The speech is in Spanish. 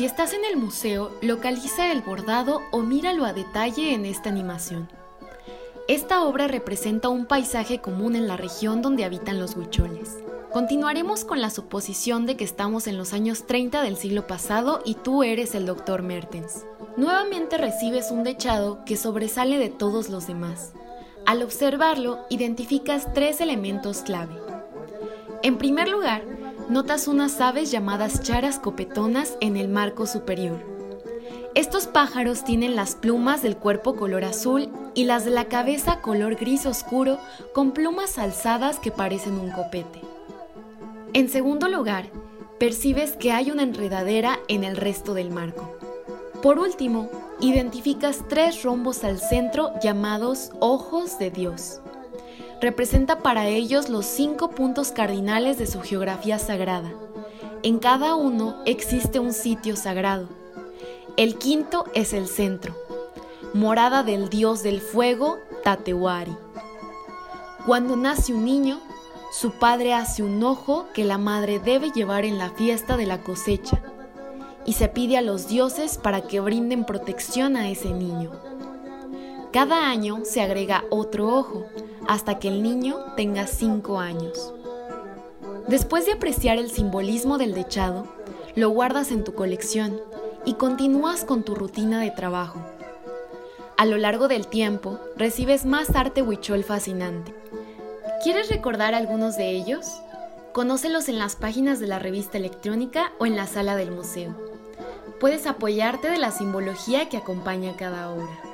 Si estás en el museo, localiza el bordado o míralo a detalle en esta animación. Esta obra representa un paisaje común en la región donde habitan los huicholes. Continuaremos con la suposición de que estamos en los años 30 del siglo pasado y tú eres el Dr. Mertens. Nuevamente recibes un dechado que sobresale de todos los demás. Al observarlo, identificas tres elementos clave. En primer lugar, notas unas aves llamadas charas copetonas en el marco superior. Estos pájaros tienen las plumas del cuerpo color azul y las de la cabeza color gris oscuro con plumas alzadas que parecen un copete. En segundo lugar, percibes que hay una enredadera en el resto del marco. Por último, identificas tres rombos al centro llamados ojos de Dios. Representa para ellos los cinco puntos cardinales de su geografía sagrada. En cada uno existe un sitio sagrado el quinto es el centro, morada del dios del fuego, Tatewari. Cuando nace un niño, su padre hace un ojo que la madre debe llevar en la fiesta de la cosecha y se pide a los dioses para que brinden protección a ese niño. Cada año se agrega otro ojo hasta que el niño tenga cinco años. Después de apreciar el simbolismo del dechado, lo guardas en tu colección y continúas con tu rutina de trabajo. A lo largo del tiempo, recibes más arte huichol fascinante. ¿Quieres recordar algunos de ellos? Conócelos en las páginas de la revista electrónica o en la sala del museo. Puedes apoyarte de la simbología que acompaña cada obra.